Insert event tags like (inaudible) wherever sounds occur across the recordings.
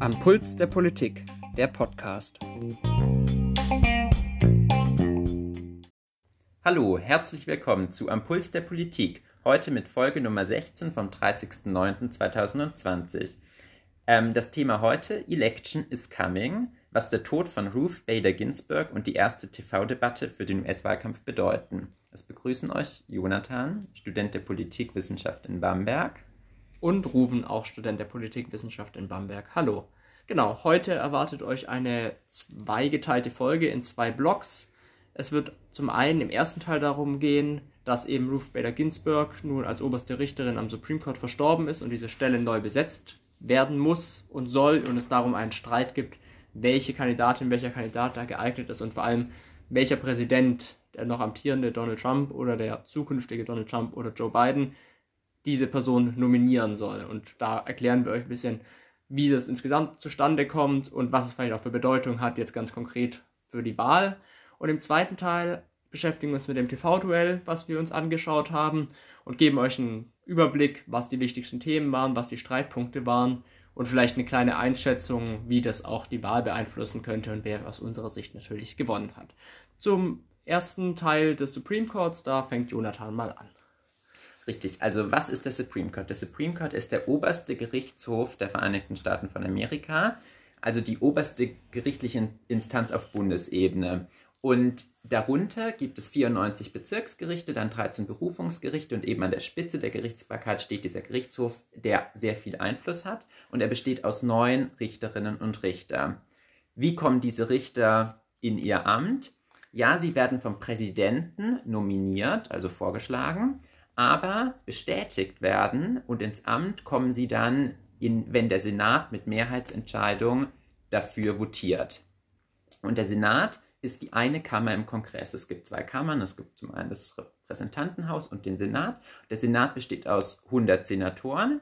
Am Puls der Politik, der Podcast. Hallo, herzlich willkommen zu Am Puls der Politik. Heute mit Folge Nummer 16 vom 30.09.2020. Ähm, das Thema heute: Election is coming, was der Tod von Ruth Bader Ginsburg und die erste TV-Debatte für den US-Wahlkampf bedeuten. Es begrüßen euch Jonathan, Student der Politikwissenschaft in Bamberg. Und Ruven, auch Student der Politikwissenschaft in Bamberg. Hallo. Genau, heute erwartet euch eine zweigeteilte Folge in zwei Blocks. Es wird zum einen im ersten Teil darum gehen, dass eben Ruth Bader Ginsburg nun als oberste Richterin am Supreme Court verstorben ist und diese Stelle neu besetzt werden muss und soll und es darum einen Streit gibt, welche Kandidatin, welcher Kandidat da geeignet ist und vor allem welcher Präsident, der noch amtierende Donald Trump oder der zukünftige Donald Trump oder Joe Biden, diese Person nominieren soll. Und da erklären wir euch ein bisschen, wie das insgesamt zustande kommt und was es vielleicht auch für Bedeutung hat, jetzt ganz konkret für die Wahl. Und im zweiten Teil beschäftigen wir uns mit dem TV-Duell, was wir uns angeschaut haben und geben euch einen Überblick, was die wichtigsten Themen waren, was die Streitpunkte waren und vielleicht eine kleine Einschätzung, wie das auch die Wahl beeinflussen könnte und wer aus unserer Sicht natürlich gewonnen hat. Zum ersten Teil des Supreme Courts, da fängt Jonathan mal an. Richtig, also was ist der Supreme Court? Der Supreme Court ist der oberste Gerichtshof der Vereinigten Staaten von Amerika, also die oberste gerichtliche Instanz auf Bundesebene. Und darunter gibt es 94 Bezirksgerichte, dann 13 Berufungsgerichte und eben an der Spitze der Gerichtsbarkeit steht dieser Gerichtshof, der sehr viel Einfluss hat und er besteht aus neun Richterinnen und Richter. Wie kommen diese Richter in ihr Amt? Ja, sie werden vom Präsidenten nominiert, also vorgeschlagen, aber bestätigt werden und ins Amt kommen sie dann, in, wenn der Senat mit Mehrheitsentscheidung dafür votiert. Und der Senat ist die eine Kammer im Kongress. Es gibt zwei Kammern. Es gibt zum einen das Repräsentantenhaus und den Senat. Der Senat besteht aus 100 Senatoren.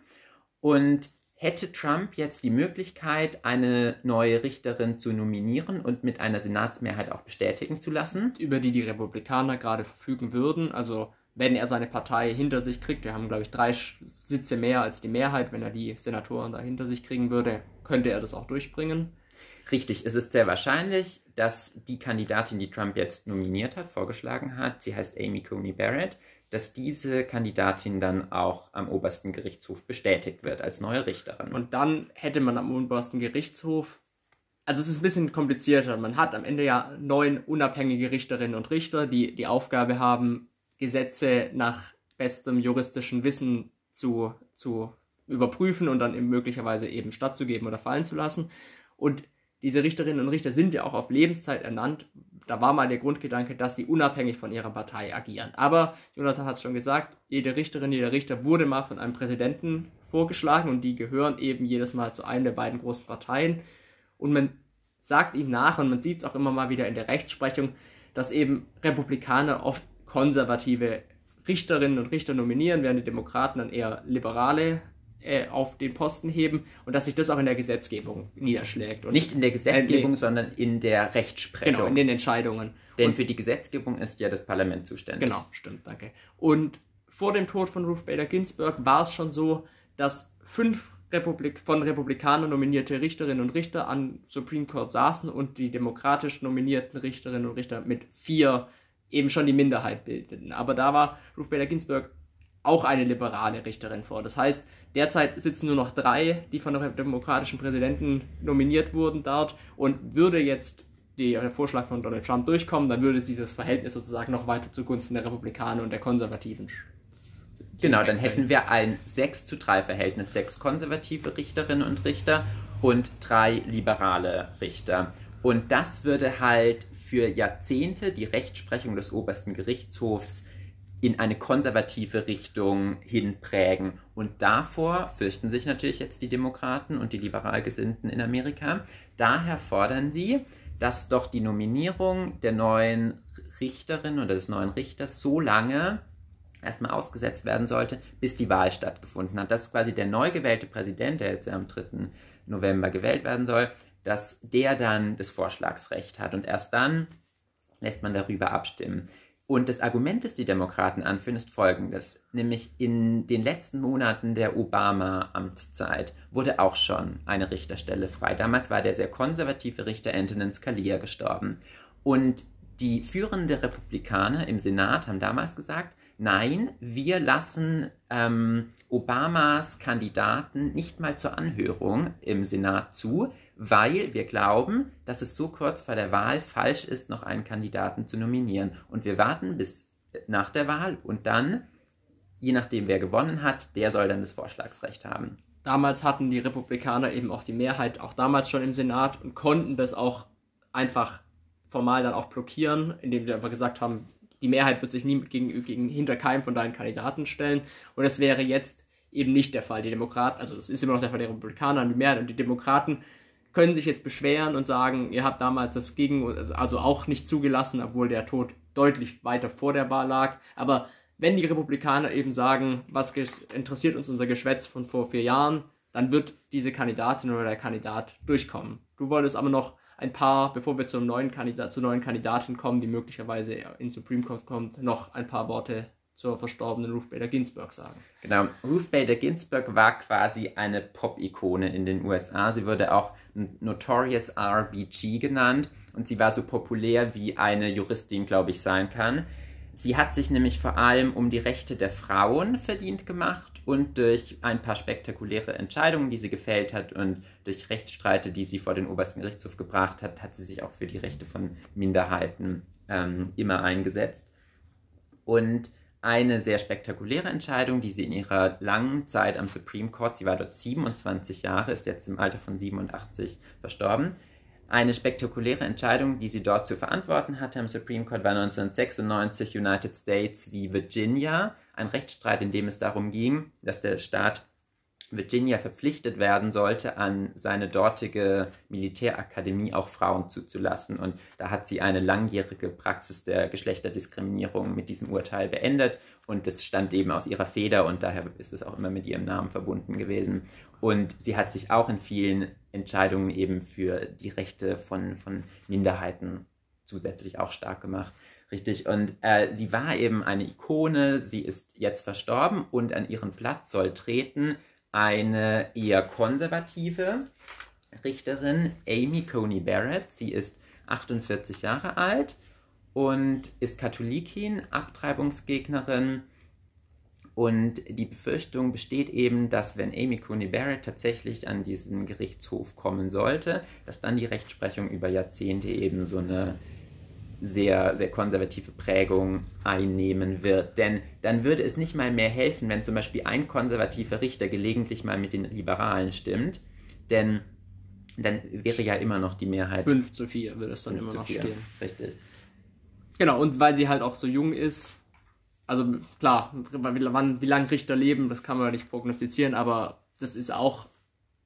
Und hätte Trump jetzt die Möglichkeit, eine neue Richterin zu nominieren und mit einer Senatsmehrheit auch bestätigen zu lassen? Über die die Republikaner gerade verfügen würden. Also wenn er seine Partei hinter sich kriegt, wir haben, glaube ich, drei Sitze mehr als die Mehrheit, wenn er die Senatoren da hinter sich kriegen würde, könnte er das auch durchbringen. Richtig, es ist sehr wahrscheinlich, dass die Kandidatin, die Trump jetzt nominiert hat, vorgeschlagen hat, sie heißt Amy Coney Barrett, dass diese Kandidatin dann auch am obersten Gerichtshof bestätigt wird als neue Richterin. Und dann hätte man am obersten Gerichtshof, also es ist ein bisschen komplizierter, man hat am Ende ja neun unabhängige Richterinnen und Richter, die die Aufgabe haben, Gesetze nach bestem juristischen Wissen zu, zu überprüfen und dann eben möglicherweise eben stattzugeben oder fallen zu lassen. Und diese Richterinnen und Richter sind ja auch auf Lebenszeit ernannt. Da war mal der Grundgedanke, dass sie unabhängig von ihrer Partei agieren. Aber Jonathan hat es schon gesagt, jede Richterin, jeder Richter wurde mal von einem Präsidenten vorgeschlagen und die gehören eben jedes Mal zu einer der beiden großen Parteien. Und man sagt ihnen nach und man sieht es auch immer mal wieder in der Rechtsprechung, dass eben Republikaner oft konservative Richterinnen und Richter nominieren, während die Demokraten dann eher liberale äh, auf den Posten heben und dass sich das auch in der Gesetzgebung niederschlägt. Und Nicht in der Gesetzgebung, äh, sondern in der Rechtsprechung. Genau, in den Entscheidungen. Denn und, für die Gesetzgebung ist ja das Parlament zuständig. Genau, stimmt, danke. Und vor dem Tod von Ruth Bader Ginsburg war es schon so, dass fünf Republik von Republikanern nominierte Richterinnen und Richter an Supreme Court saßen und die demokratisch nominierten Richterinnen und Richter mit vier eben schon die Minderheit bildeten. Aber da war Ruth Bader Ginsburg auch eine liberale Richterin vor. Das heißt, derzeit sitzen nur noch drei, die von dem demokratischen Präsidenten nominiert wurden dort und würde jetzt der Vorschlag von Donald Trump durchkommen, dann würde dieses Verhältnis sozusagen noch weiter zugunsten der Republikaner und der Konservativen. Genau, dann hätten wir ein 6 zu 3 Verhältnis, sechs konservative Richterinnen und Richter und drei liberale Richter. Und das würde halt für Jahrzehnte die Rechtsprechung des obersten Gerichtshofs in eine konservative Richtung hinprägen. Und davor fürchten sich natürlich jetzt die Demokraten und die liberal Gesinnten in Amerika. Daher fordern sie, dass doch die Nominierung der neuen Richterin oder des neuen Richters so lange erstmal ausgesetzt werden sollte, bis die Wahl stattgefunden hat. Das ist quasi der neu gewählte Präsident, der jetzt am 3. November gewählt werden soll, dass der dann das Vorschlagsrecht hat und erst dann lässt man darüber abstimmen. Und das Argument, das die Demokraten anführen, ist folgendes. Nämlich in den letzten Monaten der Obama-Amtszeit wurde auch schon eine Richterstelle frei. Damals war der sehr konservative Richter Antonin Scalia gestorben. Und die führenden Republikaner im Senat haben damals gesagt, nein, wir lassen ähm, Obamas Kandidaten nicht mal zur Anhörung im Senat zu, weil wir glauben, dass es so kurz vor der Wahl falsch ist, noch einen Kandidaten zu nominieren. Und wir warten bis nach der Wahl und dann, je nachdem wer gewonnen hat, der soll dann das Vorschlagsrecht haben. Damals hatten die Republikaner eben auch die Mehrheit, auch damals schon im Senat und konnten das auch einfach formal dann auch blockieren, indem sie einfach gesagt haben, die Mehrheit wird sich nie gegen, gegen hinter keinem von deinen Kandidaten stellen. Und das wäre jetzt eben nicht der Fall. Die Demokraten, also es ist immer noch der Fall der Republikaner und die Mehrheit und die Demokraten können sich jetzt beschweren und sagen, ihr habt damals das gegen, also auch nicht zugelassen, obwohl der Tod deutlich weiter vor der Wahl lag. Aber wenn die Republikaner eben sagen, was interessiert uns unser Geschwätz von vor vier Jahren, dann wird diese Kandidatin oder der Kandidat durchkommen. Du wolltest aber noch ein paar, bevor wir zum neuen Kandidat, zur neuen Kandidatin kommen, die möglicherweise in Supreme Court kommt, noch ein paar Worte zur verstorbenen Ruth Bader Ginsburg sagen. Genau, Ruth Bader Ginsburg war quasi eine Pop-Ikone in den USA. Sie wurde auch Notorious RBG genannt und sie war so populär, wie eine Juristin, glaube ich, sein kann. Sie hat sich nämlich vor allem um die Rechte der Frauen verdient gemacht und durch ein paar spektakuläre Entscheidungen, die sie gefällt hat und durch Rechtsstreite, die sie vor den obersten Gerichtshof gebracht hat, hat sie sich auch für die Rechte von Minderheiten ähm, immer eingesetzt. Und eine sehr spektakuläre Entscheidung, die sie in ihrer langen Zeit am Supreme Court, sie war dort 27 Jahre, ist jetzt im Alter von 87 verstorben, eine spektakuläre Entscheidung, die sie dort zu verantworten hatte am Supreme Court, war 1996 United States wie Virginia, ein Rechtsstreit, in dem es darum ging, dass der Staat Virginia verpflichtet werden sollte, an seine dortige Militärakademie auch Frauen zuzulassen. Und da hat sie eine langjährige Praxis der Geschlechterdiskriminierung mit diesem Urteil beendet. Und das stand eben aus ihrer Feder und daher ist es auch immer mit ihrem Namen verbunden gewesen. Und sie hat sich auch in vielen Entscheidungen eben für die Rechte von, von Minderheiten zusätzlich auch stark gemacht. Richtig, und äh, sie war eben eine Ikone, sie ist jetzt verstorben und an ihren Platz soll treten eine eher konservative Richterin, Amy Coney Barrett. Sie ist 48 Jahre alt und ist Katholikin, Abtreibungsgegnerin. Und die Befürchtung besteht eben, dass wenn Amy Coney Barrett tatsächlich an diesen Gerichtshof kommen sollte, dass dann die Rechtsprechung über Jahrzehnte eben so eine sehr, sehr konservative Prägung einnehmen wird. Denn dann würde es nicht mal mehr helfen, wenn zum Beispiel ein konservativer Richter gelegentlich mal mit den Liberalen stimmt. Denn dann wäre ja immer noch die Mehrheit. 5 zu 4 würde es dann immer noch 4. stehen. Richtig. Genau, und weil sie halt auch so jung ist, also klar, wann, wie lange Richter leben, das kann man nicht prognostizieren, aber das ist auch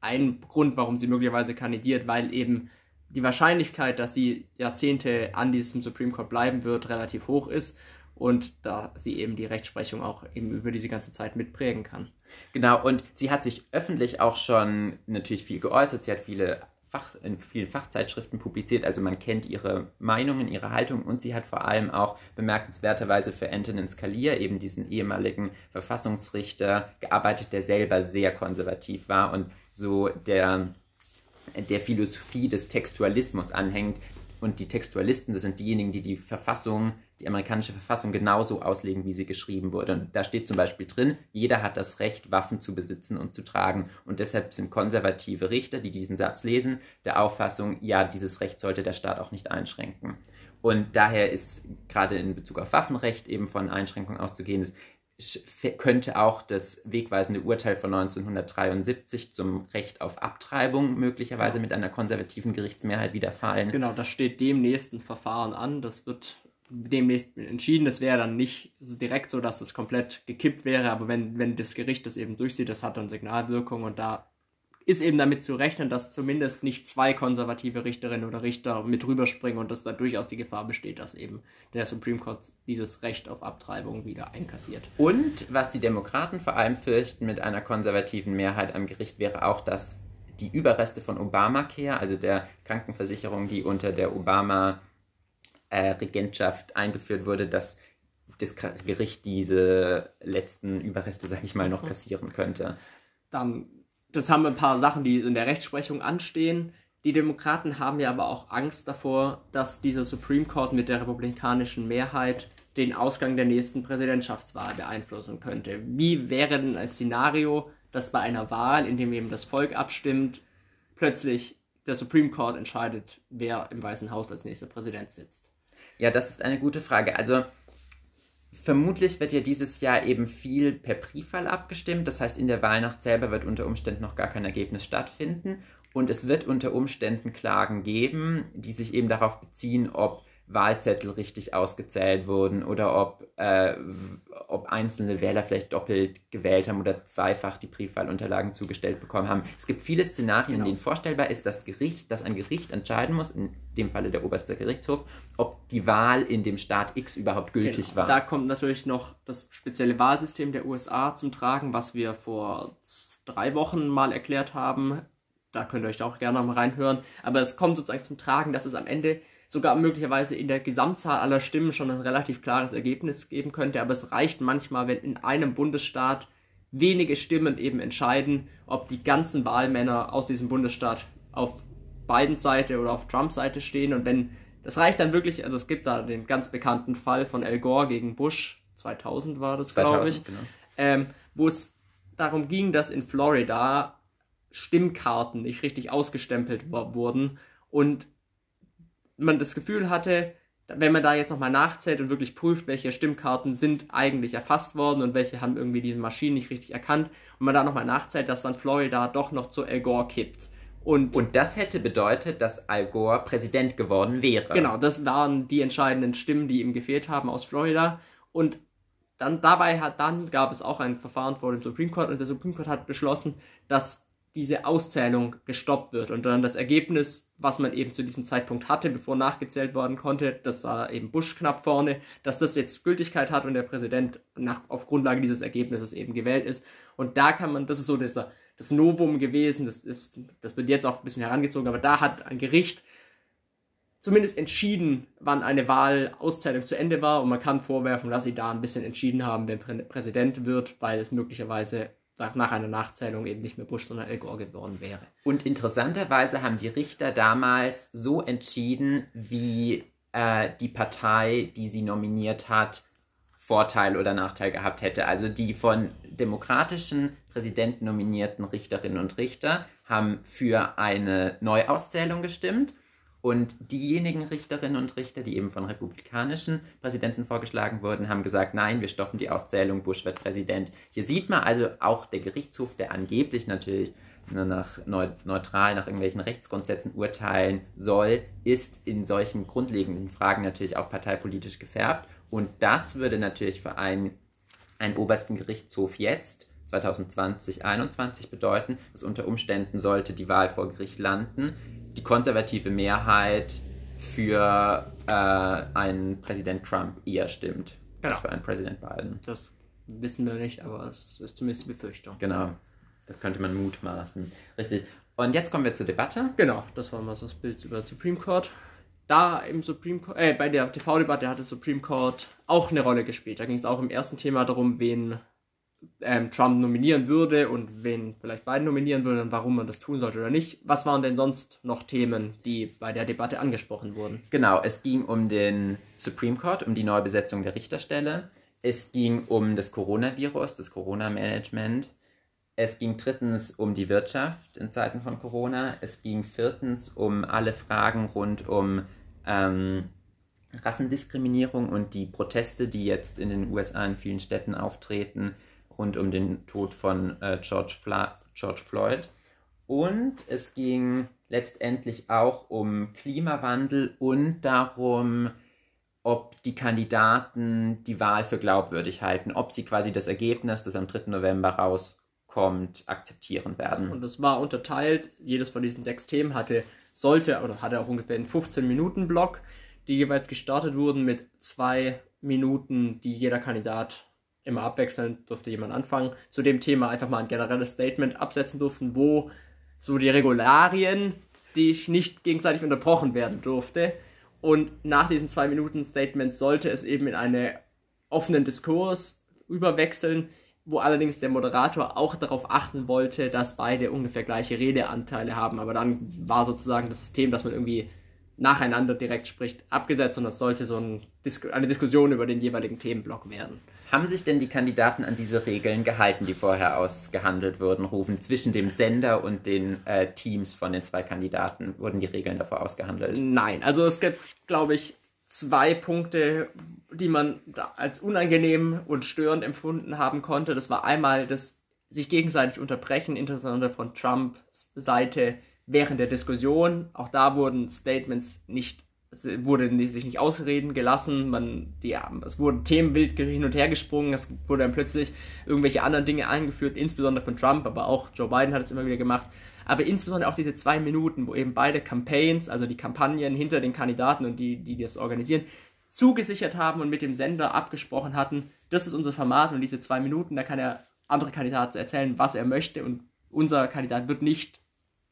ein Grund, warum sie möglicherweise kandidiert, weil eben die Wahrscheinlichkeit, dass sie Jahrzehnte an diesem Supreme Court bleiben wird, relativ hoch ist und da sie eben die Rechtsprechung auch eben über diese ganze Zeit mitprägen kann. Genau, und sie hat sich öffentlich auch schon natürlich viel geäußert. Sie hat viele Fach, in vielen Fachzeitschriften publiziert, also man kennt ihre Meinungen, ihre Haltung und sie hat vor allem auch bemerkenswerterweise für Antonin Scalia, eben diesen ehemaligen Verfassungsrichter, gearbeitet, der selber sehr konservativ war und so der der Philosophie des Textualismus anhängt. Und die Textualisten, das sind diejenigen, die die Verfassung, die amerikanische Verfassung genauso auslegen, wie sie geschrieben wurde. Und da steht zum Beispiel drin, jeder hat das Recht, Waffen zu besitzen und zu tragen. Und deshalb sind konservative Richter, die diesen Satz lesen, der Auffassung, ja, dieses Recht sollte der Staat auch nicht einschränken. Und daher ist gerade in Bezug auf Waffenrecht eben von Einschränkungen auszugehen, könnte auch das wegweisende Urteil von 1973 zum Recht auf Abtreibung möglicherweise mit einer konservativen Gerichtsmehrheit wieder fallen. Genau, das steht demnächst ein Verfahren an. Das wird demnächst entschieden. Das wäre dann nicht direkt so, dass es komplett gekippt wäre, aber wenn, wenn das Gericht das eben durchsieht, das hat dann Signalwirkung und da ist eben damit zu rechnen, dass zumindest nicht zwei konservative Richterinnen oder Richter mit rüberspringen und dass da durchaus die Gefahr besteht, dass eben der Supreme Court dieses Recht auf Abtreibung wieder einkassiert. Und was die Demokraten vor allem fürchten mit einer konservativen Mehrheit am Gericht wäre auch, dass die Überreste von Obamacare, also der Krankenversicherung, die unter der Obama-Regentschaft eingeführt wurde, dass das Gericht diese letzten Überreste, sag ich mal, noch kassieren könnte. Dann, das haben ein paar Sachen, die in der Rechtsprechung anstehen. Die Demokraten haben ja aber auch Angst davor, dass dieser Supreme Court mit der republikanischen Mehrheit den Ausgang der nächsten Präsidentschaftswahl beeinflussen könnte. Wie wäre denn ein Szenario, dass bei einer Wahl, in dem eben das Volk abstimmt, plötzlich der Supreme Court entscheidet, wer im Weißen Haus als nächster Präsident sitzt? Ja, das ist eine gute Frage. Also vermutlich wird ja dieses Jahr eben viel per Briefwahl abgestimmt. Das heißt, in der Wahlnacht selber wird unter Umständen noch gar kein Ergebnis stattfinden. Und es wird unter Umständen Klagen geben, die sich eben darauf beziehen, ob Wahlzettel richtig ausgezählt wurden oder ob, äh, ob einzelne Wähler vielleicht doppelt gewählt haben oder zweifach die Briefwahlunterlagen zugestellt bekommen haben. Es gibt viele Szenarien, genau. in denen vorstellbar ist, dass, Gericht, dass ein Gericht entscheiden muss, in dem Falle der oberste Gerichtshof, ob die Wahl in dem Staat X überhaupt gültig genau. war. Da kommt natürlich noch das spezielle Wahlsystem der USA zum Tragen, was wir vor drei Wochen mal erklärt haben. Da könnt ihr euch auch gerne mal reinhören. Aber es kommt sozusagen zum Tragen, dass es am Ende sogar möglicherweise in der Gesamtzahl aller Stimmen schon ein relativ klares Ergebnis geben könnte. Aber es reicht manchmal, wenn in einem Bundesstaat wenige Stimmen eben entscheiden, ob die ganzen Wahlmänner aus diesem Bundesstaat auf beiden Seite oder auf Trumps Seite stehen. Und wenn, das reicht dann wirklich, also es gibt da den ganz bekannten Fall von Al Gore gegen Bush, 2000 war das, glaube ich, genau. ähm, wo es darum ging, dass in Florida Stimmkarten nicht richtig ausgestempelt wurden und man das Gefühl hatte, wenn man da jetzt nochmal nachzählt und wirklich prüft, welche Stimmkarten sind eigentlich erfasst worden und welche haben irgendwie diese Maschinen nicht richtig erkannt und man da nochmal nachzählt, dass dann Florida doch noch zu Al Gore kippt. Und, und das hätte bedeutet, dass Al Gore Präsident geworden wäre. Genau, das waren die entscheidenden Stimmen, die ihm gefehlt haben aus Florida. Und dann dabei hat dann gab es auch ein Verfahren vor dem Supreme Court und der Supreme Court hat beschlossen, dass diese Auszählung gestoppt wird und dann das Ergebnis, was man eben zu diesem Zeitpunkt hatte, bevor nachgezählt worden konnte, das war eben Bush knapp vorne, dass das jetzt Gültigkeit hat und der Präsident nach, auf Grundlage dieses Ergebnisses eben gewählt ist. Und da kann man, das ist so das, das Novum gewesen, das, ist, das wird jetzt auch ein bisschen herangezogen, aber da hat ein Gericht zumindest entschieden, wann eine Wahlauszählung zu Ende war und man kann vorwerfen, dass sie da ein bisschen entschieden haben, wer Präsident wird, weil es möglicherweise nach einer Nachzählung eben nicht mehr Bush, sondern Al Gore geworden wäre. Und interessanterweise haben die Richter damals so entschieden, wie äh, die Partei, die sie nominiert hat, Vorteil oder Nachteil gehabt hätte. Also die von demokratischen Präsidenten nominierten Richterinnen und Richter haben für eine Neuauszählung gestimmt und diejenigen Richterinnen und Richter, die eben von republikanischen Präsidenten vorgeschlagen wurden, haben gesagt, nein, wir stoppen die Auszählung, Bush wird Präsident. Hier sieht man also auch der Gerichtshof, der angeblich natürlich nach neutral nach irgendwelchen Rechtsgrundsätzen urteilen soll, ist in solchen grundlegenden Fragen natürlich auch parteipolitisch gefärbt. Und das würde natürlich für einen, einen obersten Gerichtshof jetzt 2020, 2021 bedeuten, dass unter Umständen sollte die Wahl vor Gericht landen, die konservative Mehrheit für äh, einen Präsident Trump eher stimmt genau. als für einen Präsident Biden. Das wissen wir nicht, aber es ist zumindest eine Befürchtung. Genau, das könnte man mutmaßen. Richtig. Und jetzt kommen wir zur Debatte. Genau, das war mal so das Bild über Supreme Court. Da im Supreme Court, äh, bei der TV-Debatte hat das Supreme Court auch eine Rolle gespielt. Da ging es auch im ersten Thema darum, wen ähm, Trump nominieren würde und wen vielleicht Biden nominieren würde und warum man das tun sollte oder nicht. Was waren denn sonst noch Themen, die bei der Debatte angesprochen wurden? Genau, es ging um den Supreme Court, um die Neubesetzung der Richterstelle. Es ging um das Coronavirus, das Corona-Management. Es ging drittens um die Wirtschaft in Zeiten von Corona. Es ging viertens um alle Fragen rund um ähm, Rassendiskriminierung und die Proteste, die jetzt in den USA in vielen Städten auftreten rund um den Tod von äh, George, Fla George Floyd. Und es ging letztendlich auch um Klimawandel und darum, ob die Kandidaten die Wahl für glaubwürdig halten, ob sie quasi das Ergebnis, das am 3. November rauskommt, akzeptieren werden. Und es war unterteilt, jedes von diesen sechs Themen hatte, sollte oder hatte auch ungefähr einen 15-Minuten-Block, die jeweils gestartet wurden mit zwei Minuten, die jeder Kandidat immer abwechselnd durfte jemand anfangen, zu dem Thema einfach mal ein generelles Statement absetzen durften, wo so die Regularien, die nicht gegenseitig unterbrochen werden durfte. Und nach diesen zwei Minuten Statement sollte es eben in eine offenen Diskurs überwechseln, wo allerdings der Moderator auch darauf achten wollte, dass beide ungefähr gleiche Redeanteile haben. Aber dann war sozusagen das System, dass man irgendwie nacheinander direkt spricht, abgesetzt und das sollte so ein Dis eine Diskussion über den jeweiligen Themenblock werden. Haben sich denn die Kandidaten an diese Regeln gehalten, die vorher ausgehandelt wurden, rufen? Zwischen dem Sender und den äh, Teams von den zwei Kandidaten wurden die Regeln davor ausgehandelt? Nein, also es gibt, glaube ich, zwei Punkte, die man als unangenehm und störend empfunden haben konnte. Das war einmal das sich gegenseitig unterbrechen, insbesondere von Trumps Seite während der Diskussion. Auch da wurden Statements nicht wurde sich nicht ausreden gelassen, man, die, es wurden Themen wild hin und her gesprungen, es wurde dann plötzlich irgendwelche anderen Dinge eingeführt, insbesondere von Trump, aber auch Joe Biden hat es immer wieder gemacht. Aber insbesondere auch diese zwei Minuten, wo eben beide Campaigns, also die Kampagnen hinter den Kandidaten und die, die das organisieren, zugesichert haben und mit dem Sender abgesprochen hatten, das ist unser Format und diese zwei Minuten, da kann der andere Kandidat erzählen, was er möchte und unser Kandidat wird nicht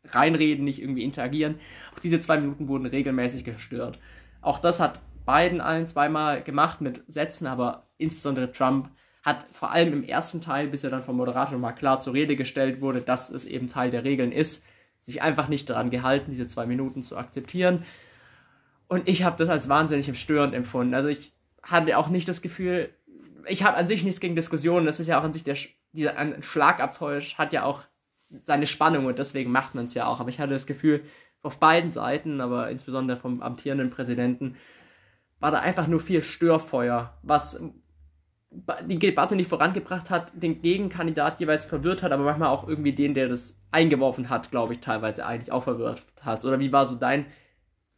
reinreden, nicht irgendwie interagieren. Auch diese zwei Minuten wurden regelmäßig gestört. Auch das hat Biden ein, zweimal gemacht mit Sätzen, aber insbesondere Trump hat vor allem im ersten Teil, bis er dann vom Moderator mal klar zur Rede gestellt wurde, dass es eben Teil der Regeln ist, sich einfach nicht daran gehalten, diese zwei Minuten zu akzeptieren. Und ich habe das als wahnsinnig störend empfunden. Also ich hatte auch nicht das Gefühl, ich habe an sich nichts gegen Diskussionen. Das ist ja auch an sich der dieser Schlagabtausch hat ja auch seine Spannung und deswegen macht man es ja auch. Aber ich hatte das Gefühl, auf beiden Seiten, aber insbesondere vom amtierenden Präsidenten, war da einfach nur viel Störfeuer, was die Debatte nicht vorangebracht hat, den Gegenkandidat jeweils verwirrt hat, aber manchmal auch irgendwie den, der das eingeworfen hat, glaube ich, teilweise eigentlich auch verwirrt hat. Oder wie war so dein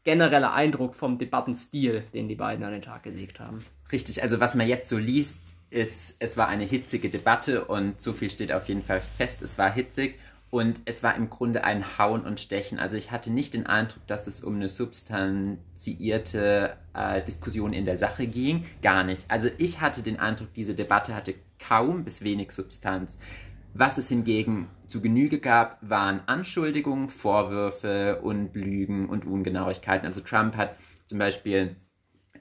genereller Eindruck vom Debattenstil, den die beiden an den Tag gelegt haben? Richtig, also was man jetzt so liest, ist, es war eine hitzige Debatte und so viel steht auf jeden Fall fest, es war hitzig und es war im Grunde ein Hauen und Stechen. Also ich hatte nicht den Eindruck, dass es um eine substanziierte äh, Diskussion in der Sache ging, gar nicht. Also ich hatte den Eindruck, diese Debatte hatte kaum bis wenig Substanz. Was es hingegen zu Genüge gab, waren Anschuldigungen, Vorwürfe und Lügen und Ungenauigkeiten. Also Trump hat zum Beispiel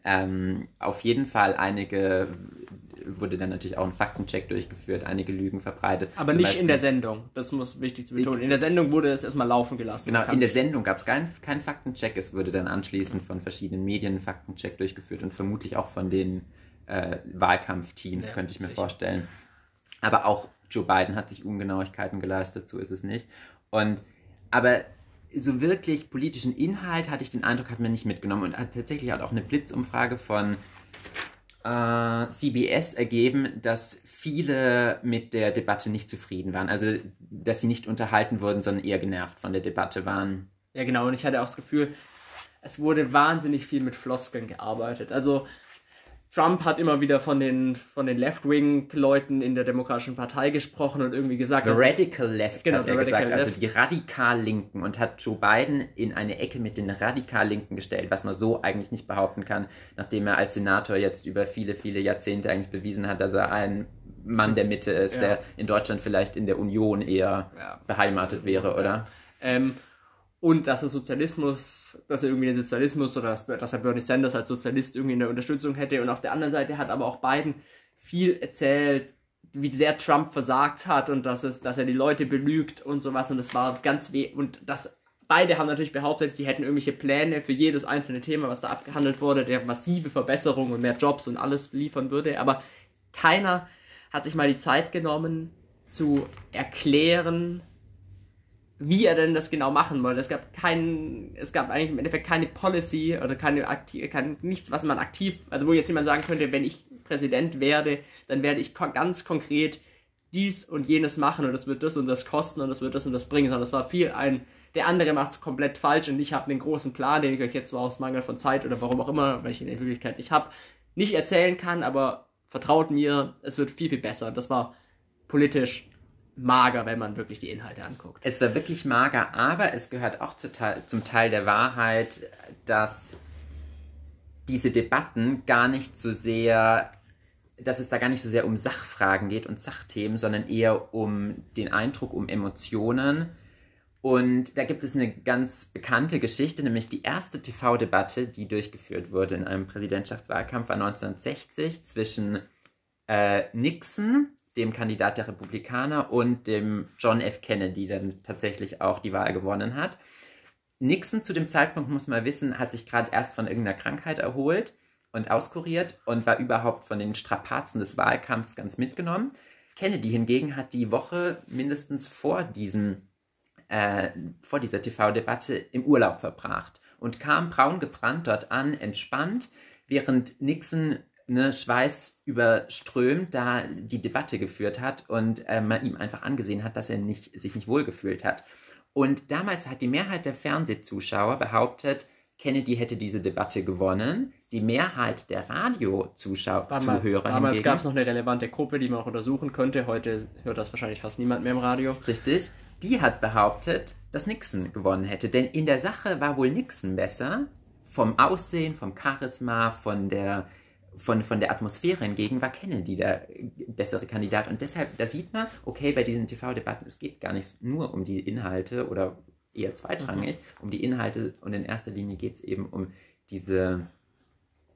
ähm, auf jeden Fall einige wurde dann natürlich auch ein Faktencheck durchgeführt, einige Lügen verbreitet. Aber nicht Beispiel, in der Sendung, das muss wichtig zu betonen. In der Sendung wurde es erstmal laufen gelassen. Genau, in der Sendung gab es keinen kein Faktencheck, es wurde dann anschließend von verschiedenen Medien ein Faktencheck durchgeführt und vermutlich auch von den äh, Wahlkampfteams, ja, könnte ich mir richtig. vorstellen. Aber auch Joe Biden hat sich Ungenauigkeiten geleistet, so ist es nicht. Und aber so wirklich politischen Inhalt hatte ich den Eindruck, hat man nicht mitgenommen und hat tatsächlich auch eine Blitzumfrage von äh, CBS ergeben, dass viele mit der Debatte nicht zufrieden waren. Also, dass sie nicht unterhalten wurden, sondern eher genervt von der Debatte waren. Ja, genau. Und ich hatte auch das Gefühl, es wurde wahnsinnig viel mit Floskeln gearbeitet. Also, Trump hat immer wieder von den, von den Left-Wing-Leuten in der Demokratischen Partei gesprochen und irgendwie gesagt. The Radical Left genau, hat er gesagt, also left. also die Radikal-Linken und hat Joe Biden in eine Ecke mit den Radikal-Linken gestellt, was man so eigentlich nicht behaupten kann, nachdem er als Senator jetzt über viele, viele Jahrzehnte eigentlich bewiesen hat, dass er ein Mann der Mitte ist, ja. der in Deutschland vielleicht in der Union eher ja. beheimatet wäre, oder? Ähm, und dass er Sozialismus, dass er irgendwie den Sozialismus oder dass, dass er Bernie Sanders als Sozialist irgendwie in der Unterstützung hätte. Und auf der anderen Seite hat aber auch Biden viel erzählt, wie sehr Trump versagt hat und dass es, dass er die Leute belügt und sowas. Und das war ganz weh. Und das beide haben natürlich behauptet, sie hätten irgendwelche Pläne für jedes einzelne Thema, was da abgehandelt wurde, der massive Verbesserungen und mehr Jobs und alles liefern würde. Aber keiner hat sich mal die Zeit genommen zu erklären, wie er denn das genau machen wollte. Es gab keinen, es gab eigentlich im Endeffekt keine Policy oder keine aktiv, kein, nichts, was man aktiv, also wo jetzt jemand sagen könnte, wenn ich Präsident werde, dann werde ich ganz konkret dies und jenes machen und das wird das und das kosten und das wird das und das bringen, sondern das war viel ein, der andere macht es komplett falsch und ich habe einen großen Plan, den ich euch jetzt zwar aus Mangel von Zeit oder warum auch immer, weil ich ihn in Wirklichkeit nicht habe, nicht erzählen kann, aber vertraut mir, es wird viel, viel besser. Das war politisch mager, wenn man wirklich die Inhalte anguckt. Es war wirklich mager, aber es gehört auch zum Teil der Wahrheit, dass diese Debatten gar nicht so sehr, dass es da gar nicht so sehr um Sachfragen geht und Sachthemen, sondern eher um den Eindruck, um Emotionen Und da gibt es eine ganz bekannte Geschichte, nämlich die erste TV-Debatte, die durchgeführt wurde in einem Präsidentschaftswahlkampf, war 1960 zwischen äh, Nixon, dem Kandidat der Republikaner, und dem John F. Kennedy, der tatsächlich auch die Wahl gewonnen hat. Nixon zu dem Zeitpunkt, muss man wissen, hat sich gerade erst von irgendeiner Krankheit erholt und auskuriert und war überhaupt von den Strapazen des Wahlkampfs ganz mitgenommen. Kennedy hingegen hat die Woche mindestens vor diesem äh, vor dieser TV-Debatte im Urlaub verbracht und kam braun gebrannt dort an, entspannt, während Nixon ne, Schweiß überströmt da die Debatte geführt hat und äh, man ihm einfach angesehen hat, dass er nicht, sich nicht wohlgefühlt hat. Und damals hat die Mehrheit der Fernsehzuschauer behauptet, Kennedy hätte diese Debatte gewonnen. Die Mehrheit der Radiozuschauer, damals, Damals gab es noch eine relevante Gruppe, die man auch untersuchen könnte. Heute hört das wahrscheinlich fast niemand mehr im Radio. Richtig. Die hat behauptet, dass Nixon gewonnen hätte. Denn in der Sache war wohl Nixon besser. Vom Aussehen, vom Charisma, von der, von, von der Atmosphäre hingegen war Kennedy der bessere Kandidat. Und deshalb, da sieht man, okay, bei diesen TV-Debatten, es geht gar nicht nur um die Inhalte oder eher zweitrangig mhm. um die Inhalte und in erster Linie geht es eben um diese,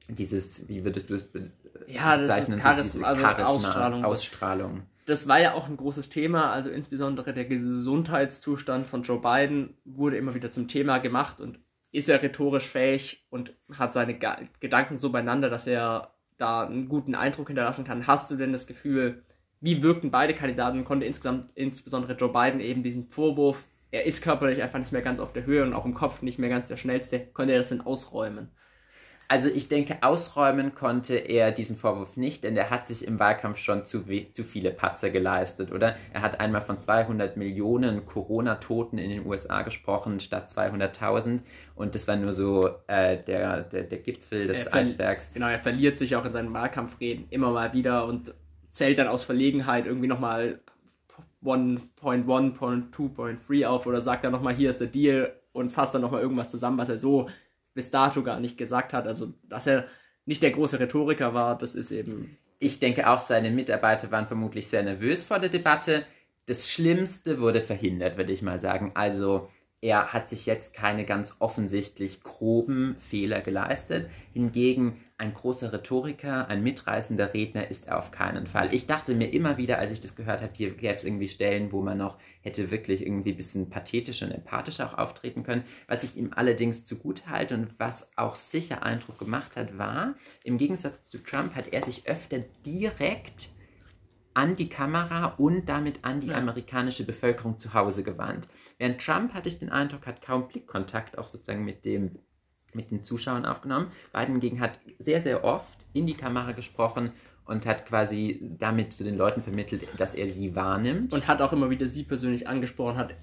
dieses, wie würdest du es be ja, bezeichnen? Charisma, so diese also Charisma, Ausstrahlung. Ausstrahlung. Das war ja auch ein großes Thema, also insbesondere der Gesundheitszustand von Joe Biden wurde immer wieder zum Thema gemacht und ist er rhetorisch fähig und hat seine Gedanken so beieinander, dass er da einen guten Eindruck hinterlassen kann. Hast du denn das Gefühl, wie wirkten beide Kandidaten, konnte insgesamt insbesondere Joe Biden eben diesen Vorwurf er ist körperlich einfach nicht mehr ganz auf der Höhe und auch im Kopf nicht mehr ganz der schnellste. Konnte er das denn ausräumen? Also ich denke, ausräumen konnte er diesen Vorwurf nicht, denn er hat sich im Wahlkampf schon zu, zu viele Patzer geleistet, oder? Er hat einmal von 200 Millionen Corona-Toten in den USA gesprochen, statt 200.000. Und das war nur so äh, der, der, der Gipfel des Eisbergs. Genau, er verliert sich auch in seinen Wahlkampfreden immer mal wieder und zählt dann aus Verlegenheit irgendwie nochmal 1.1.2.3 auf oder sagt dann nochmal, hier ist der Deal und fasst dann nochmal irgendwas zusammen, was er so bis dato gar nicht gesagt hat. Also, dass er nicht der große Rhetoriker war, das ist eben. Ich denke auch, seine Mitarbeiter waren vermutlich sehr nervös vor der Debatte. Das Schlimmste wurde verhindert, würde ich mal sagen. Also, er hat sich jetzt keine ganz offensichtlich groben Fehler geleistet. Hingegen ein großer Rhetoriker, ein mitreißender Redner ist er auf keinen Fall. Ich dachte mir immer wieder, als ich das gehört habe, hier gäbe es irgendwie Stellen, wo man noch hätte wirklich irgendwie ein bisschen pathetischer und empathischer auch auftreten können. Was ich ihm allerdings zugute halte und was auch sicher Eindruck gemacht hat, war, im Gegensatz zu Trump hat er sich öfter direkt an die Kamera und damit an die ja. amerikanische Bevölkerung zu Hause gewandt. Während Trump, hatte ich den Eindruck, hat kaum Blickkontakt auch sozusagen mit dem mit den Zuschauern aufgenommen. Biden hingegen hat sehr, sehr oft in die Kamera gesprochen und hat quasi damit zu den Leuten vermittelt, dass er sie wahrnimmt. Und hat auch immer wieder sie persönlich angesprochen, hat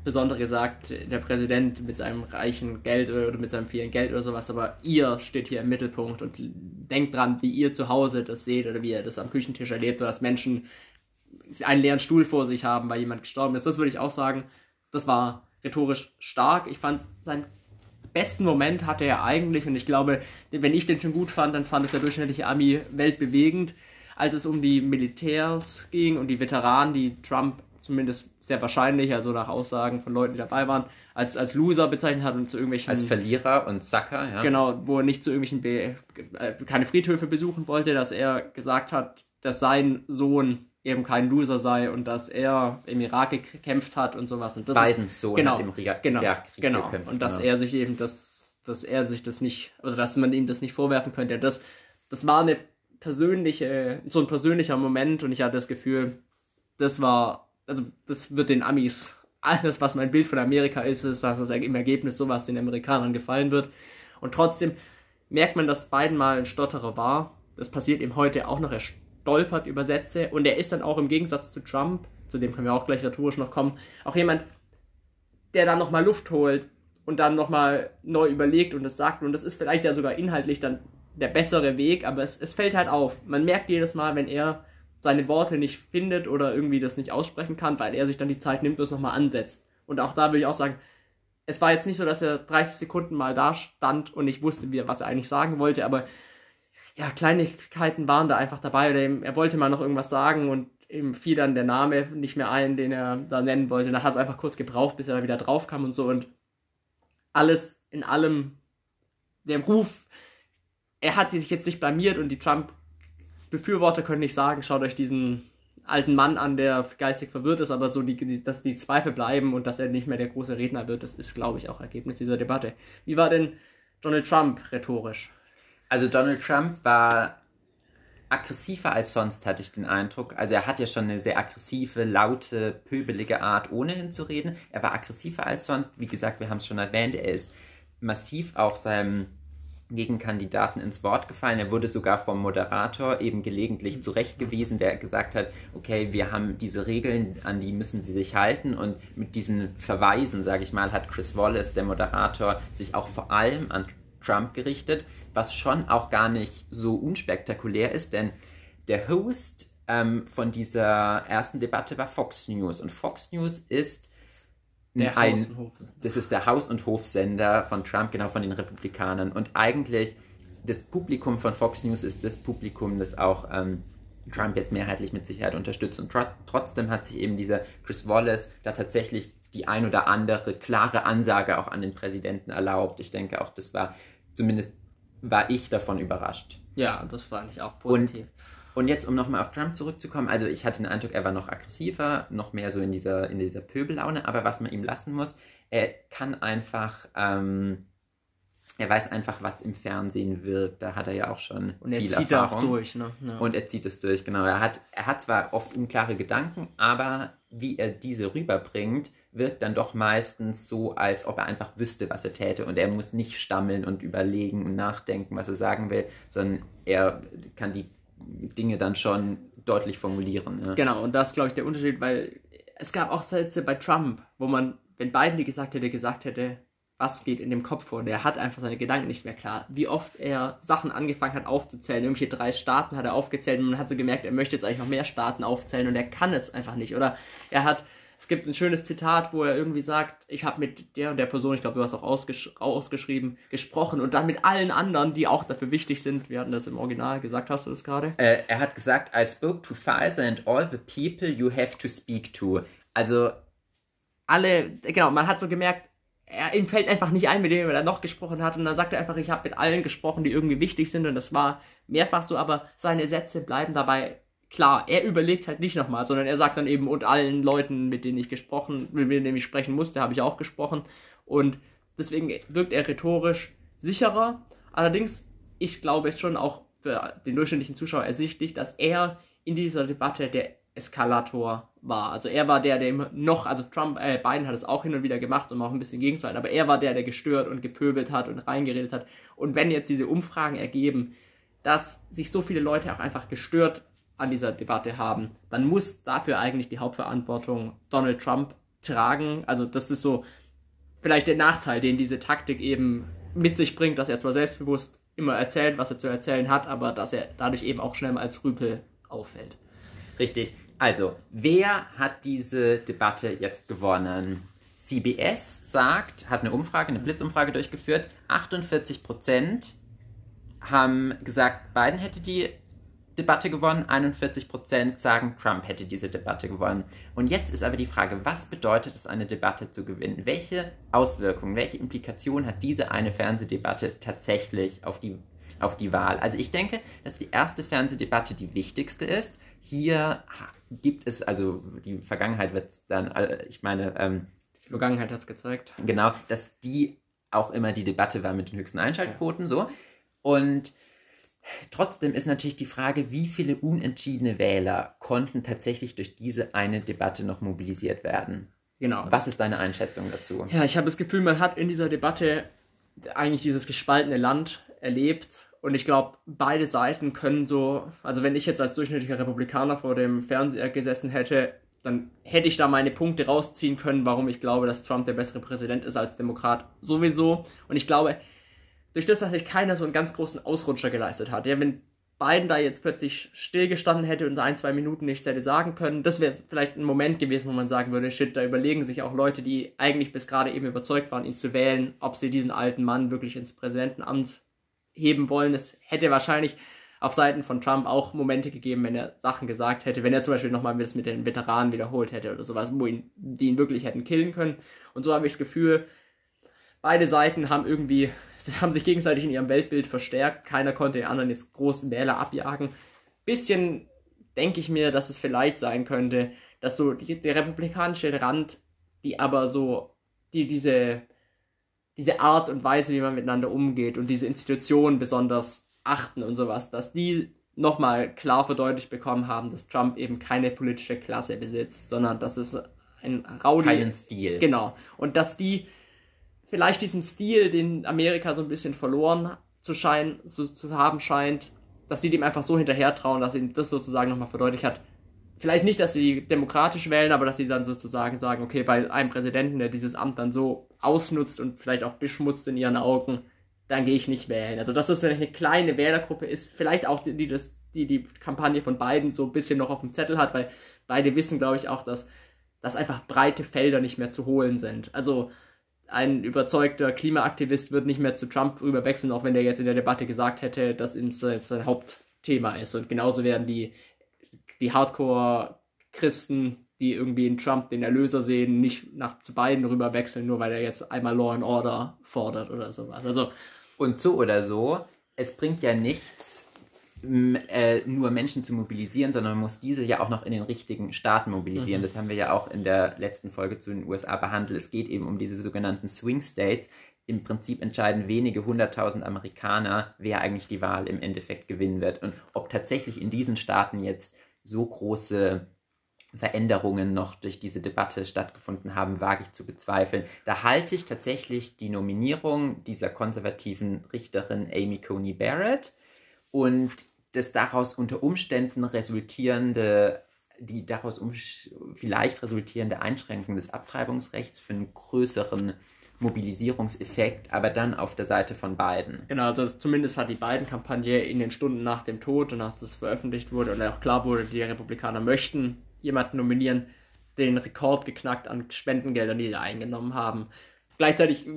insbesondere gesagt, der Präsident mit seinem reichen Geld oder mit seinem vielen Geld oder sowas, aber ihr steht hier im Mittelpunkt und denkt dran, wie ihr zu Hause das seht oder wie ihr das am Küchentisch erlebt oder dass Menschen einen leeren Stuhl vor sich haben, weil jemand gestorben ist. Das würde ich auch sagen, das war rhetorisch stark. Ich fand sein besten Moment hatte er eigentlich, und ich glaube, wenn ich den schon gut fand, dann fand es der durchschnittliche Ami weltbewegend, als es um die Militärs ging und die Veteranen, die Trump zumindest sehr wahrscheinlich, also nach Aussagen von Leuten, die dabei waren, als, als Loser bezeichnet hat und zu irgendwelchen. Als Verlierer und Sacker, ja. Genau, wo er nicht zu irgendwelchen Be äh, keine Friedhöfe besuchen wollte, dass er gesagt hat, dass sein Sohn eben kein Loser sei und dass er im Irak gekämpft hat und sowas. Und das Bidens Sohn genau, hat im Irak genau, genau. gekämpft. Und dass genau. er sich eben das, dass er sich das nicht, also dass man ihm das nicht vorwerfen könnte. Das, das war eine persönliche, so ein persönlicher Moment und ich hatte das Gefühl, das war, also das wird den Amis, alles was mein Bild von Amerika ist, ist, dass das im Ergebnis sowas den Amerikanern gefallen wird. Und trotzdem merkt man, dass Biden mal ein Stotterer war. Das passiert ihm heute auch noch. Er stolpert über Sätze und er ist dann auch im Gegensatz zu Trump, zu dem können wir auch gleich rhetorisch noch kommen, auch jemand, der dann nochmal Luft holt und dann nochmal neu überlegt und das sagt und das ist vielleicht ja sogar inhaltlich dann der bessere Weg, aber es, es fällt halt auf. Man merkt jedes Mal, wenn er seine Worte nicht findet oder irgendwie das nicht aussprechen kann, weil er sich dann die Zeit nimmt und es nochmal ansetzt. Und auch da würde ich auch sagen, es war jetzt nicht so, dass er 30 Sekunden mal da stand und ich wusste, was er eigentlich sagen wollte, aber ja, Kleinigkeiten waren da einfach dabei. Oder er wollte mal noch irgendwas sagen und ihm fiel dann der Name nicht mehr ein, den er da nennen wollte. Da hat es einfach kurz gebraucht, bis er da wieder drauf kam und so. Und alles in allem, der Ruf, er hat sich jetzt nicht blamiert und die Trump-Befürworter können nicht sagen, schaut euch diesen alten Mann an, der geistig verwirrt ist, aber so, die, dass die Zweifel bleiben und dass er nicht mehr der große Redner wird, das ist, glaube ich, auch Ergebnis dieser Debatte. Wie war denn Donald Trump rhetorisch? Also Donald Trump war aggressiver als sonst, hatte ich den Eindruck. Also er hat ja schon eine sehr aggressive, laute, pöbelige Art, ohnehin zu reden. Er war aggressiver als sonst. Wie gesagt, wir haben es schon erwähnt, er ist massiv auch seinem Gegenkandidaten ins Wort gefallen. Er wurde sogar vom Moderator eben gelegentlich zurechtgewiesen, der gesagt hat, okay, wir haben diese Regeln, an die müssen Sie sich halten. Und mit diesen Verweisen, sage ich mal, hat Chris Wallace, der Moderator, sich auch vor allem an Trump gerichtet, was schon auch gar nicht so unspektakulär ist, denn der Host ähm, von dieser ersten Debatte war Fox News. Und Fox News ist der ein, Haus- und Hof. Das ist der Haus- und Hofsender von Trump, genau von den Republikanern. Und eigentlich das Publikum von Fox News ist das Publikum, das auch ähm, Trump jetzt mehrheitlich mit Sicherheit unterstützt. Und tr trotzdem hat sich eben dieser Chris Wallace da tatsächlich die ein oder andere klare Ansage auch an den Präsidenten erlaubt. Ich denke auch, das war zumindest war ich davon überrascht. Ja, das fand ich auch positiv. Und und jetzt, um nochmal auf Trump zurückzukommen, also ich hatte den Eindruck, er war noch aggressiver, noch mehr so in dieser, in dieser Pöbellaune, aber was man ihm lassen muss, er kann einfach, ähm, er weiß einfach, was im Fernsehen wirkt. Da hat er ja auch schon Und er viel zieht Erfahrung. auch durch, ne? Ja. Und er zieht es durch, genau. Er hat, er hat zwar oft unklare Gedanken, aber wie er diese rüberbringt, wirkt dann doch meistens so, als ob er einfach wüsste, was er täte. Und er muss nicht stammeln und überlegen und nachdenken, was er sagen will, sondern er kann die Dinge dann schon deutlich formulieren. Ja. Genau, und das ist, glaube ich, der Unterschied, weil es gab auch Sätze bei Trump, wo man, wenn Biden die gesagt hätte, gesagt hätte, was geht in dem Kopf vor. Der hat einfach seine Gedanken nicht mehr klar. Wie oft er Sachen angefangen hat aufzuzählen. Irgendwelche drei Staaten hat er aufgezählt und man hat so gemerkt, er möchte jetzt eigentlich noch mehr Staaten aufzählen und er kann es einfach nicht. Oder er hat es gibt ein schönes Zitat, wo er irgendwie sagt, ich habe mit der und der Person, ich glaube, du hast auch ausgesch ausgeschrieben, gesprochen und dann mit allen anderen, die auch dafür wichtig sind. Wir hatten das im Original gesagt, hast du das gerade? Äh, er hat gesagt, I spoke to Pfizer and all the people you have to speak to. Also alle, genau, man hat so gemerkt, er, ihm fällt einfach nicht ein, mit dem er dann noch gesprochen hat. Und dann sagt er einfach, ich habe mit allen gesprochen, die irgendwie wichtig sind. Und das war mehrfach so, aber seine Sätze bleiben dabei klar, er überlegt halt nicht nochmal, sondern er sagt dann eben, und allen Leuten, mit denen ich gesprochen, mit denen ich sprechen musste, habe ich auch gesprochen. Und deswegen wirkt er rhetorisch sicherer. Allerdings, ich glaube es schon auch für den durchschnittlichen Zuschauer ersichtlich, dass er in dieser Debatte der Eskalator war. Also er war der, der noch, also Trump, äh, Biden hat es auch hin und wieder gemacht, um auch ein bisschen gegenzuhalten, aber er war der, der gestört und gepöbelt hat und reingeredet hat. Und wenn jetzt diese Umfragen ergeben, dass sich so viele Leute auch einfach gestört an dieser Debatte haben, dann muss dafür eigentlich die Hauptverantwortung Donald Trump tragen. Also das ist so vielleicht der Nachteil, den diese Taktik eben mit sich bringt, dass er zwar selbstbewusst immer erzählt, was er zu erzählen hat, aber dass er dadurch eben auch schnell mal als Rüpel auffällt. Richtig. Also, wer hat diese Debatte jetzt gewonnen? CBS sagt, hat eine Umfrage, eine Blitzumfrage durchgeführt. 48 Prozent haben gesagt, Biden hätte die Debatte gewonnen, 41% sagen, Trump hätte diese Debatte gewonnen. Und jetzt ist aber die Frage, was bedeutet es, eine Debatte zu gewinnen? Welche Auswirkungen, welche Implikationen hat diese eine Fernsehdebatte tatsächlich auf die, auf die Wahl? Also ich denke, dass die erste Fernsehdebatte die wichtigste ist. Hier gibt es, also die Vergangenheit wird dann, äh, ich meine, ähm, die Vergangenheit hat es gezeigt. Genau, dass die auch immer die Debatte war mit den höchsten Einschaltquoten, so. Und Trotzdem ist natürlich die Frage, wie viele unentschiedene Wähler konnten tatsächlich durch diese eine Debatte noch mobilisiert werden? Genau. Was ist deine Einschätzung dazu? Ja, ich habe das Gefühl, man hat in dieser Debatte eigentlich dieses gespaltene Land erlebt. Und ich glaube, beide Seiten können so, also wenn ich jetzt als durchschnittlicher Republikaner vor dem Fernseher gesessen hätte, dann hätte ich da meine Punkte rausziehen können, warum ich glaube, dass Trump der bessere Präsident ist als Demokrat sowieso. Und ich glaube, durch das, dass sich keiner so einen ganz großen Ausrutscher geleistet hat. Ja, wenn Biden da jetzt plötzlich stillgestanden hätte und ein, zwei Minuten nichts hätte sagen können, das wäre vielleicht ein Moment gewesen, wo man sagen würde, shit, da überlegen sich auch Leute, die eigentlich bis gerade eben überzeugt waren, ihn zu wählen, ob sie diesen alten Mann wirklich ins Präsidentenamt heben wollen. Es hätte wahrscheinlich auf Seiten von Trump auch Momente gegeben, wenn er Sachen gesagt hätte, wenn er zum Beispiel nochmal das mit den Veteranen wiederholt hätte oder sowas, wo ihn, die ihn wirklich hätten killen können. Und so habe ich das Gefühl, beide Seiten haben irgendwie, haben sich gegenseitig in ihrem Weltbild verstärkt. Keiner konnte den anderen jetzt großen Wähler abjagen. Bisschen denke ich mir, dass es vielleicht sein könnte, dass so die, der republikanische Rand, die aber so, die diese, diese Art und Weise, wie man miteinander umgeht und diese Institutionen besonders achten und sowas, dass die nochmal klar verdeutlicht bekommen haben, dass Trump eben keine politische Klasse besitzt, sondern dass es ein Rowdy... Keinen Stil. Genau. Und dass die vielleicht diesen Stil, den Amerika so ein bisschen verloren zu scheinen, zu, zu haben scheint, dass die dem einfach so hinterher trauen, dass ihnen das sozusagen nochmal verdeutlicht hat. Vielleicht nicht, dass sie demokratisch wählen, aber dass sie dann sozusagen sagen, okay, bei einem Präsidenten, der dieses Amt dann so ausnutzt und vielleicht auch beschmutzt in ihren Augen, dann gehe ich nicht wählen. Also dass das vielleicht eine kleine Wählergruppe ist, vielleicht auch die, die das, die, die Kampagne von beiden so ein bisschen noch auf dem Zettel hat, weil beide wissen, glaube ich, auch, dass, dass einfach breite Felder nicht mehr zu holen sind. Also ein überzeugter Klimaaktivist wird nicht mehr zu Trump rüberwechseln, auch wenn der jetzt in der Debatte gesagt hätte, dass ihm sein, sein Hauptthema ist. Und genauso werden die, die Hardcore-Christen, die irgendwie in Trump den Erlöser sehen, nicht nach zu beiden rüberwechseln, nur weil er jetzt einmal Law and Order fordert oder sowas. Also und so oder so, es bringt ja nichts, äh, nur Menschen zu mobilisieren, sondern man muss diese ja auch noch in den richtigen Staaten mobilisieren. Mhm. Das haben wir ja auch in der letzten Folge zu den USA behandelt. Es geht eben um diese sogenannten Swing States. Im Prinzip entscheiden wenige hunderttausend Amerikaner, wer eigentlich die Wahl im Endeffekt gewinnen wird und ob tatsächlich in diesen Staaten jetzt so große Veränderungen noch durch diese Debatte stattgefunden haben, wage ich zu bezweifeln. Da halte ich tatsächlich die Nominierung dieser konservativen Richterin Amy Coney Barrett und das daraus unter Umständen resultierende, die daraus um, vielleicht resultierende Einschränkung des Abtreibungsrechts für einen größeren Mobilisierungseffekt, aber dann auf der Seite von beiden. Genau, also zumindest hat die beiden Kampagne in den Stunden nach dem Tod und nach das veröffentlicht wurde und auch klar wurde, die Republikaner möchten jemanden nominieren, den Rekord geknackt an Spendengeldern, die sie eingenommen haben. Gleichzeitig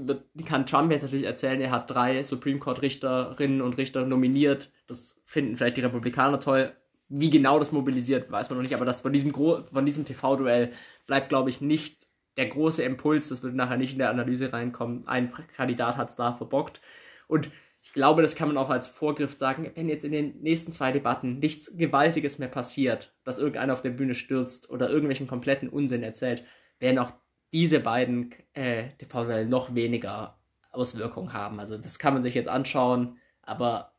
kann Trump jetzt natürlich erzählen, er hat drei Supreme Court Richterinnen und Richter nominiert. Das finden vielleicht die Republikaner toll. Wie genau das mobilisiert, weiß man noch nicht. Aber das von diesem, diesem TV-Duell bleibt, glaube ich, nicht der große Impuls. Das wird nachher nicht in der Analyse reinkommen. Ein Kandidat hat es da verbockt. Und ich glaube, das kann man auch als Vorgriff sagen, wenn jetzt in den nächsten zwei Debatten nichts Gewaltiges mehr passiert, dass irgendeiner auf der Bühne stürzt oder irgendwelchen kompletten Unsinn erzählt, werden auch diese beiden äh, TV-Wellen noch weniger Auswirkungen haben. Also das kann man sich jetzt anschauen, aber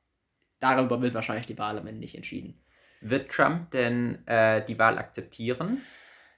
darüber wird wahrscheinlich die Wahl am Ende nicht entschieden. Wird Trump denn äh, die Wahl akzeptieren?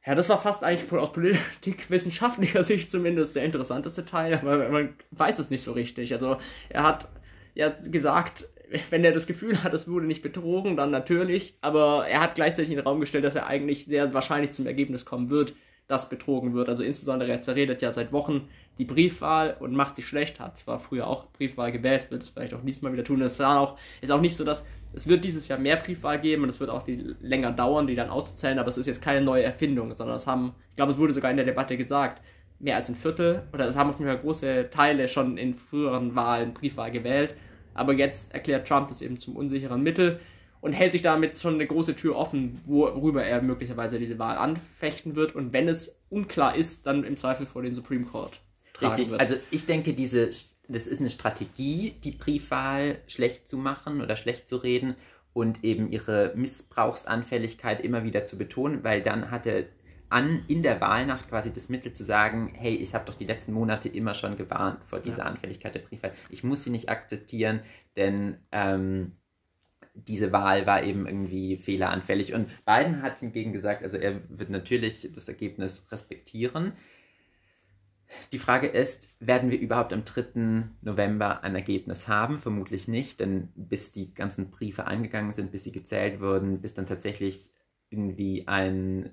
Ja, das war fast eigentlich aus politikwissenschaftlicher (laughs) Sicht zumindest der interessanteste Teil, aber man weiß es nicht so richtig. Also er hat ja gesagt, wenn er das Gefühl hat, es wurde nicht betrogen, dann natürlich. Aber er hat gleichzeitig in den Raum gestellt, dass er eigentlich sehr wahrscheinlich zum Ergebnis kommen wird, dass betrogen wird. Also insbesondere er zerredet ja seit Wochen die Briefwahl und macht sie schlecht. Hat zwar früher auch Briefwahl gewählt, wird es vielleicht auch diesmal wieder tun. Es ist auch, ist auch nicht so, dass es wird dieses Jahr mehr Briefwahl geben und es wird auch die länger dauern, die dann auszuzählen. Aber es ist jetzt keine neue Erfindung, sondern es haben, ich glaube, es wurde sogar in der Debatte gesagt, mehr als ein Viertel oder es haben auf jeden Fall große Teile schon in früheren Wahlen Briefwahl gewählt. Aber jetzt erklärt Trump das eben zum unsicheren Mittel und hält sich damit schon eine große Tür offen, worüber er möglicherweise diese Wahl anfechten wird. Und wenn es unklar ist, dann im Zweifel vor den Supreme Court. Richtig, wird. also ich denke, diese, das ist eine Strategie, die Briefwahl schlecht zu machen oder schlecht zu reden und eben ihre Missbrauchsanfälligkeit immer wieder zu betonen, weil dann hat er an, in der Wahlnacht quasi das Mittel zu sagen, hey, ich habe doch die letzten Monate immer schon gewarnt vor dieser ja. Anfälligkeit der Briefwahl. Ich muss sie nicht akzeptieren, denn ähm, diese Wahl war eben irgendwie fehleranfällig. Und Biden hat hingegen gesagt, also er wird natürlich das Ergebnis respektieren. Die Frage ist, werden wir überhaupt am 3. November ein Ergebnis haben? Vermutlich nicht, denn bis die ganzen Briefe eingegangen sind, bis sie gezählt wurden, bis dann tatsächlich irgendwie ein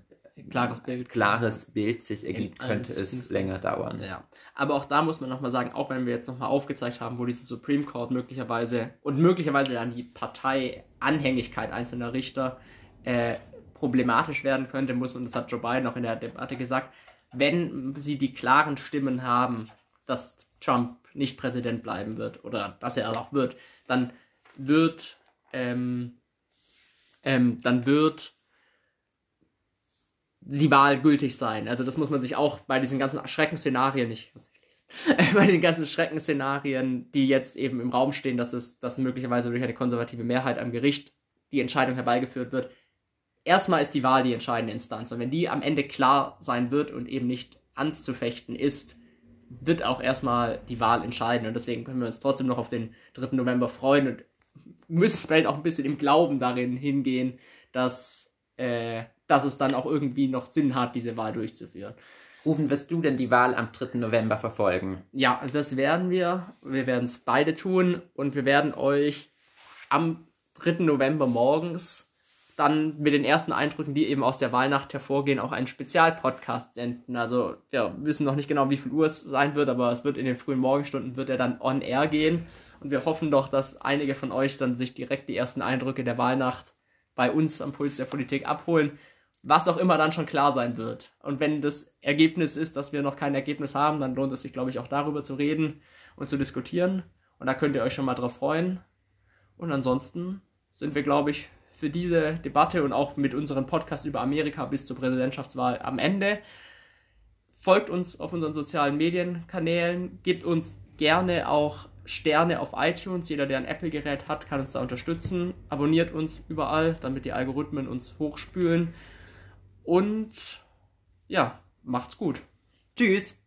klares Bild, klares Bild sich ergibt, könnte es länger dauern. Ja. Aber auch da muss man nochmal sagen, auch wenn wir jetzt nochmal aufgezeigt haben, wo diese Supreme Court möglicherweise und möglicherweise dann die Parteianhängigkeit einzelner Richter äh, problematisch werden könnte, muss man, das hat Joe Biden auch in der Debatte gesagt, wenn sie die klaren Stimmen haben, dass Trump nicht Präsident bleiben wird oder dass er auch wird, dann wird ähm, ähm, dann wird die Wahl gültig sein. Also das muss man sich auch bei diesen ganzen Schreckensszenarien nicht (laughs) bei den ganzen Schreckensszenarien, die jetzt eben im Raum stehen, dass es dass möglicherweise durch eine konservative Mehrheit am Gericht die Entscheidung herbeigeführt wird. Erstmal ist die Wahl die entscheidende Instanz und wenn die am Ende klar sein wird und eben nicht anzufechten ist, wird auch erstmal die Wahl entscheiden und deswegen können wir uns trotzdem noch auf den 3. November freuen und müssen vielleicht auch ein bisschen im Glauben darin hingehen, dass, äh, dass es dann auch irgendwie noch Sinn hat, diese Wahl durchzuführen. Rufen, wirst du denn die Wahl am 3. November verfolgen? Ja, das werden wir. Wir werden es beide tun und wir werden euch am 3. November morgens dann mit den ersten Eindrücken, die eben aus der Wahlnacht hervorgehen, auch einen Spezialpodcast senden. Also wir wissen noch nicht genau, wie viel Uhr es sein wird, aber es wird in den frühen Morgenstunden wird er dann on air gehen. Und wir hoffen doch, dass einige von euch dann sich direkt die ersten Eindrücke der Wahlnacht bei uns am Puls der Politik abholen, was auch immer dann schon klar sein wird. Und wenn das Ergebnis ist, dass wir noch kein Ergebnis haben, dann lohnt es sich, glaube ich, auch darüber zu reden und zu diskutieren. Und da könnt ihr euch schon mal drauf freuen. Und ansonsten sind wir, glaube ich, für diese Debatte und auch mit unserem Podcast über Amerika bis zur Präsidentschaftswahl am Ende. Folgt uns auf unseren sozialen Medienkanälen, gebt uns gerne auch Sterne auf iTunes. Jeder, der ein Apple-Gerät hat, kann uns da unterstützen. Abonniert uns überall, damit die Algorithmen uns hochspülen. Und ja, macht's gut. Tschüss.